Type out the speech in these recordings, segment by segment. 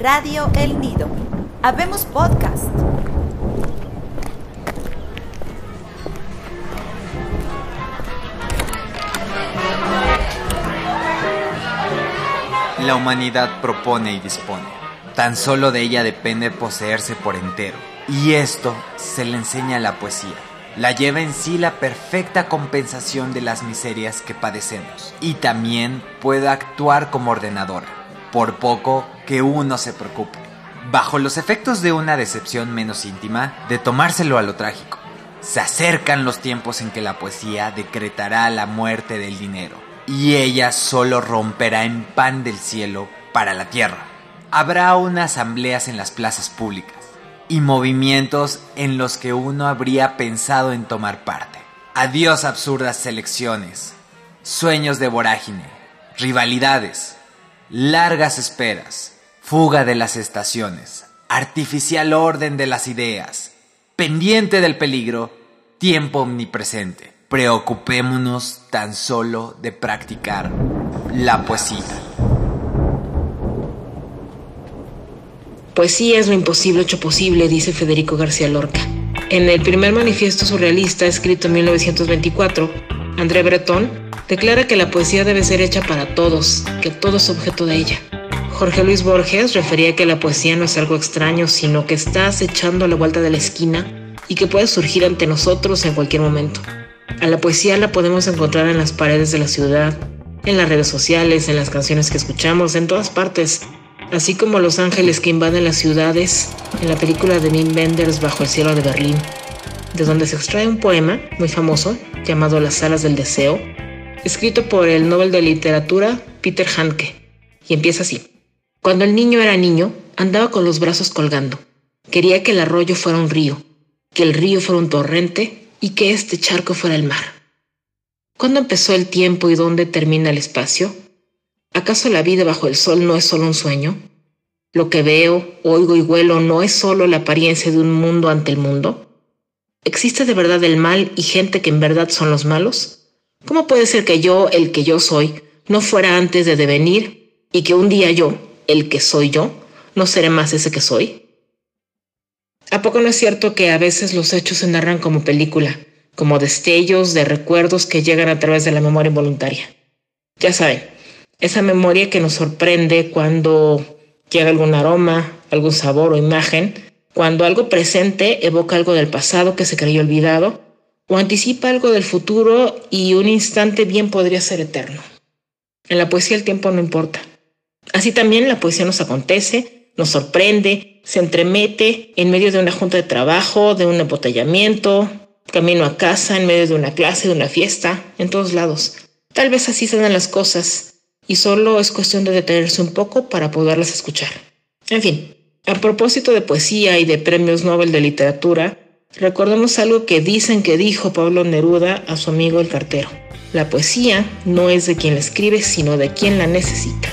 Radio El Nido. Habemos Podcast. La humanidad propone y dispone. Tan solo de ella depende poseerse por entero. Y esto se le enseña a la poesía. La lleva en sí la perfecta compensación de las miserias que padecemos. Y también puede actuar como ordenadora, por poco que uno se preocupe. Bajo los efectos de una decepción menos íntima, de tomárselo a lo trágico. Se acercan los tiempos en que la poesía decretará la muerte del dinero y ella solo romperá en pan del cielo para la tierra. Habrá unas asambleas en las plazas públicas y movimientos en los que uno habría pensado en tomar parte. Adiós absurdas selecciones, sueños de vorágine, rivalidades, largas esperas, fuga de las estaciones, artificial orden de las ideas, pendiente del peligro, tiempo omnipresente preocupémonos tan solo de practicar la poesía. Poesía es lo imposible hecho posible, dice Federico García Lorca. En el primer manifiesto surrealista, escrito en 1924, André Breton declara que la poesía debe ser hecha para todos, que todo es objeto de ella. Jorge Luis Borges refería que la poesía no es algo extraño, sino que está acechando a la vuelta de la esquina y que puede surgir ante nosotros en cualquier momento. A la poesía la podemos encontrar en las paredes de la ciudad, en las redes sociales, en las canciones que escuchamos, en todas partes, así como los ángeles que invaden las ciudades, en la película de Wim Wenders Bajo el cielo de Berlín, de donde se extrae un poema muy famoso llamado Las alas del deseo, escrito por el Nobel de Literatura Peter Handke, y empieza así. Cuando el niño era niño, andaba con los brazos colgando. Quería que el arroyo fuera un río, que el río fuera un torrente y que este charco fuera el mar. ¿Cuándo empezó el tiempo y dónde termina el espacio? ¿Acaso la vida bajo el sol no es solo un sueño? ¿Lo que veo, oigo y huelo no es solo la apariencia de un mundo ante el mundo? ¿Existe de verdad el mal y gente que en verdad son los malos? ¿Cómo puede ser que yo, el que yo soy, no fuera antes de devenir y que un día yo, el que soy yo, no seré más ese que soy? ¿A poco no es cierto que a veces los hechos se narran como película, como destellos de recuerdos que llegan a través de la memoria involuntaria? Ya saben, esa memoria que nos sorprende cuando llega algún aroma, algún sabor o imagen, cuando algo presente evoca algo del pasado que se creyó olvidado, o anticipa algo del futuro y un instante bien podría ser eterno. En la poesía el tiempo no importa. Así también la poesía nos acontece, nos sorprende, se entremete en medio de una junta de trabajo, de un embotellamiento, camino a casa, en medio de una clase, de una fiesta, en todos lados. Tal vez así se dan las cosas y solo es cuestión de detenerse un poco para poderlas escuchar. En fin, a propósito de poesía y de premios Nobel de literatura, recordemos algo que dicen que dijo Pablo Neruda a su amigo el cartero. La poesía no es de quien la escribe, sino de quien la necesita.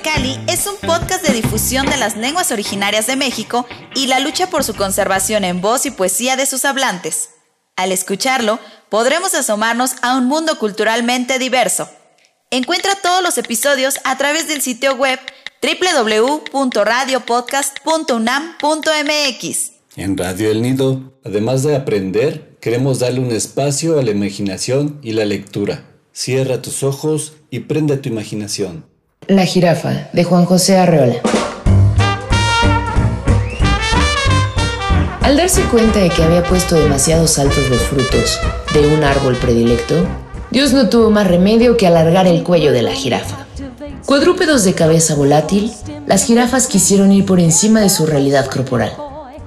Cali es un podcast de difusión de las lenguas originarias de México y la lucha por su conservación en voz y poesía de sus hablantes. Al escucharlo, podremos asomarnos a un mundo culturalmente diverso. Encuentra todos los episodios a través del sitio web www.radiopodcast.unam.mx. En Radio El Nido, además de aprender, queremos darle un espacio a la imaginación y la lectura. Cierra tus ojos y prende tu imaginación. La jirafa, de Juan José Arreola. Al darse cuenta de que había puesto demasiados altos los frutos de un árbol predilecto, Dios no tuvo más remedio que alargar el cuello de la jirafa. Cuadrúpedos de cabeza volátil, las jirafas quisieron ir por encima de su realidad corporal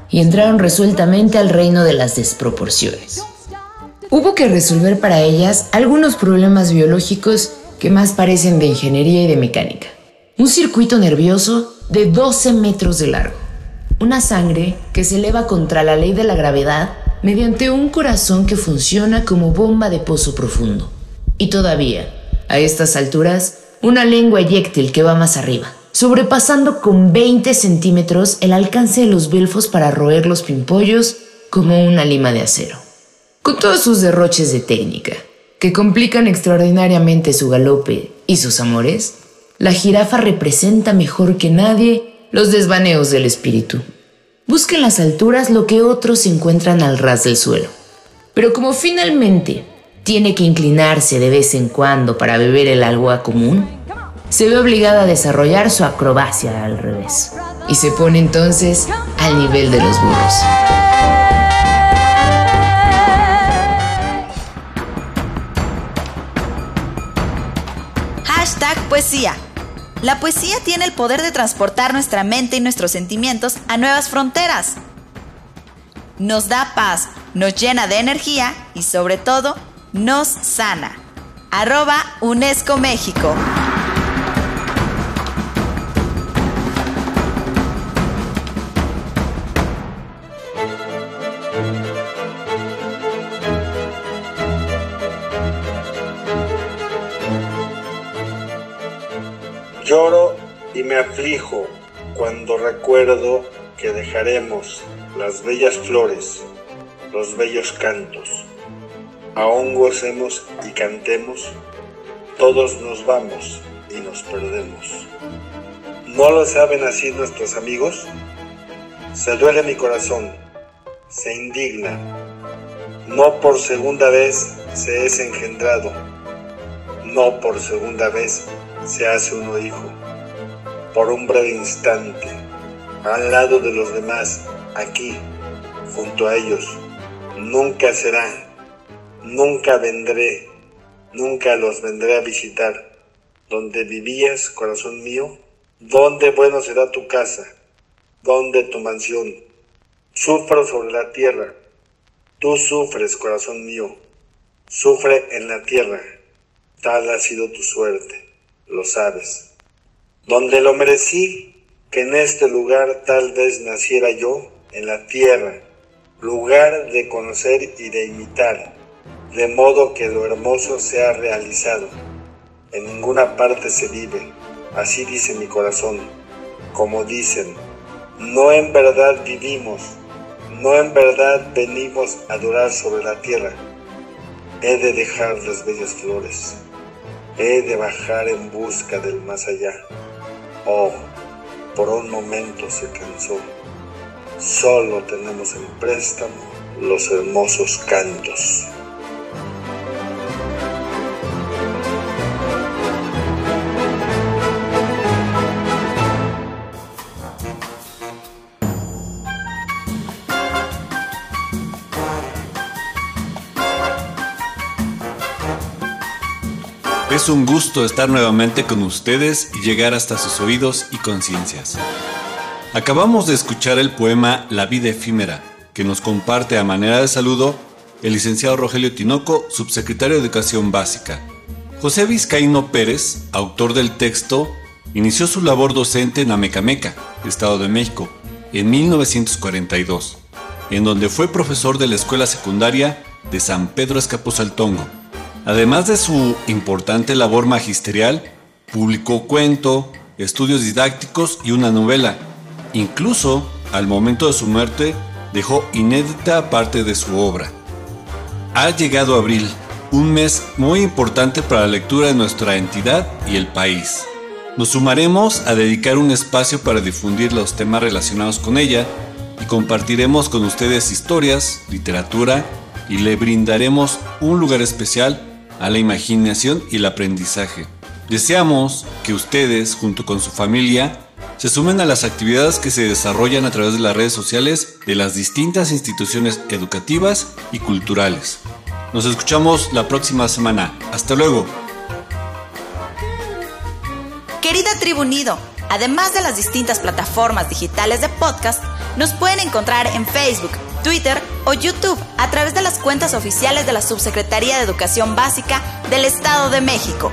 y entraron resueltamente al reino de las desproporciones. Hubo que resolver para ellas algunos problemas biológicos que más parecen de ingeniería y de mecánica. Un circuito nervioso de 12 metros de largo. Una sangre que se eleva contra la ley de la gravedad mediante un corazón que funciona como bomba de pozo profundo. Y todavía, a estas alturas, una lengua eyéctil que va más arriba, sobrepasando con 20 centímetros el alcance de los belfos para roer los pimpollos como una lima de acero. Con todos sus derroches de técnica, que complican extraordinariamente su galope y sus amores, la jirafa representa mejor que nadie los desvaneos del espíritu. Busca en las alturas lo que otros encuentran al ras del suelo. Pero como finalmente tiene que inclinarse de vez en cuando para beber el agua común, se ve obligada a desarrollar su acrobacia al revés y se pone entonces al nivel de los burros. Hashtag poesía. La poesía tiene el poder de transportar nuestra mente y nuestros sentimientos a nuevas fronteras. Nos da paz, nos llena de energía y sobre todo nos sana. Arroba UNESCO México. Lloro y me aflijo cuando recuerdo que dejaremos las bellas flores, los bellos cantos. Aún gocemos y cantemos, todos nos vamos y nos perdemos. ¿No lo saben así nuestros amigos? Se duele mi corazón, se indigna. No por segunda vez se es engendrado, no por segunda vez se hace uno hijo, por un breve instante, al lado de los demás, aquí, junto a ellos. Nunca será, nunca vendré, nunca los vendré a visitar. Donde vivías, corazón mío, ¿dónde bueno será tu casa? ¿Dónde tu mansión? Sufro sobre la tierra. Tú sufres, corazón mío. Sufre en la tierra. Tal ha sido tu suerte lo sabes. Donde lo merecí, que en este lugar tal vez naciera yo, en la tierra, lugar de conocer y de imitar, de modo que lo hermoso sea realizado. En ninguna parte se vive, así dice mi corazón, como dicen, no en verdad vivimos, no en verdad venimos a durar sobre la tierra. He de dejar las bellas flores he de bajar en busca del más allá. Oh, por un momento se cansó. Solo tenemos en préstamo los hermosos cantos. Es un gusto estar nuevamente con ustedes y llegar hasta sus oídos y conciencias. Acabamos de escuchar el poema La vida efímera, que nos comparte a manera de saludo el licenciado Rogelio Tinoco, subsecretario de Educación Básica. José Vizcaíno Pérez, autor del texto, inició su labor docente en Amecameca, Estado de México, en 1942, en donde fue profesor de la escuela secundaria de San Pedro Escapuzaltongo Además de su importante labor magisterial, publicó cuento, estudios didácticos y una novela. Incluso, al momento de su muerte, dejó inédita parte de su obra. Ha llegado abril, un mes muy importante para la lectura de nuestra entidad y el país. Nos sumaremos a dedicar un espacio para difundir los temas relacionados con ella y compartiremos con ustedes historias, literatura y le brindaremos un lugar especial a la imaginación y el aprendizaje. Deseamos que ustedes, junto con su familia, se sumen a las actividades que se desarrollan a través de las redes sociales de las distintas instituciones educativas y culturales. Nos escuchamos la próxima semana. Hasta luego. Querida Tribu Unido, además de las distintas plataformas digitales de podcast, nos pueden encontrar en Facebook, Twitter o YouTube a través de las cuentas oficiales de la Subsecretaría de Educación Básica del Estado de México.